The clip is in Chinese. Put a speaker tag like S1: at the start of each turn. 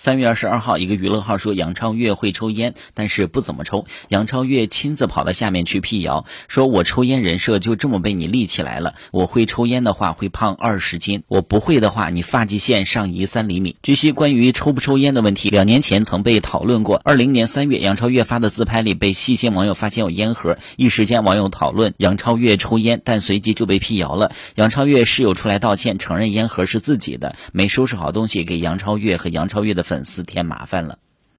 S1: 三月二十二号，一个娱乐号说杨超越会抽烟，但是不怎么抽。杨超越亲自跑到下面去辟谣，说我抽烟人设就这么被你立起来了。我会抽烟的话会胖二十斤，我不会的话你发际线上移三厘米。据悉，关于抽不抽烟的问题，两年前曾被讨论过。二零年三月，杨超越发的自拍里被细心网友发现有烟盒，一时间网友讨论杨超越抽烟，但随即就被辟谣了。杨超越室友出来道歉，承认烟盒是自己的，没收拾好东西，给杨超越和杨超越的粉丝添麻烦了。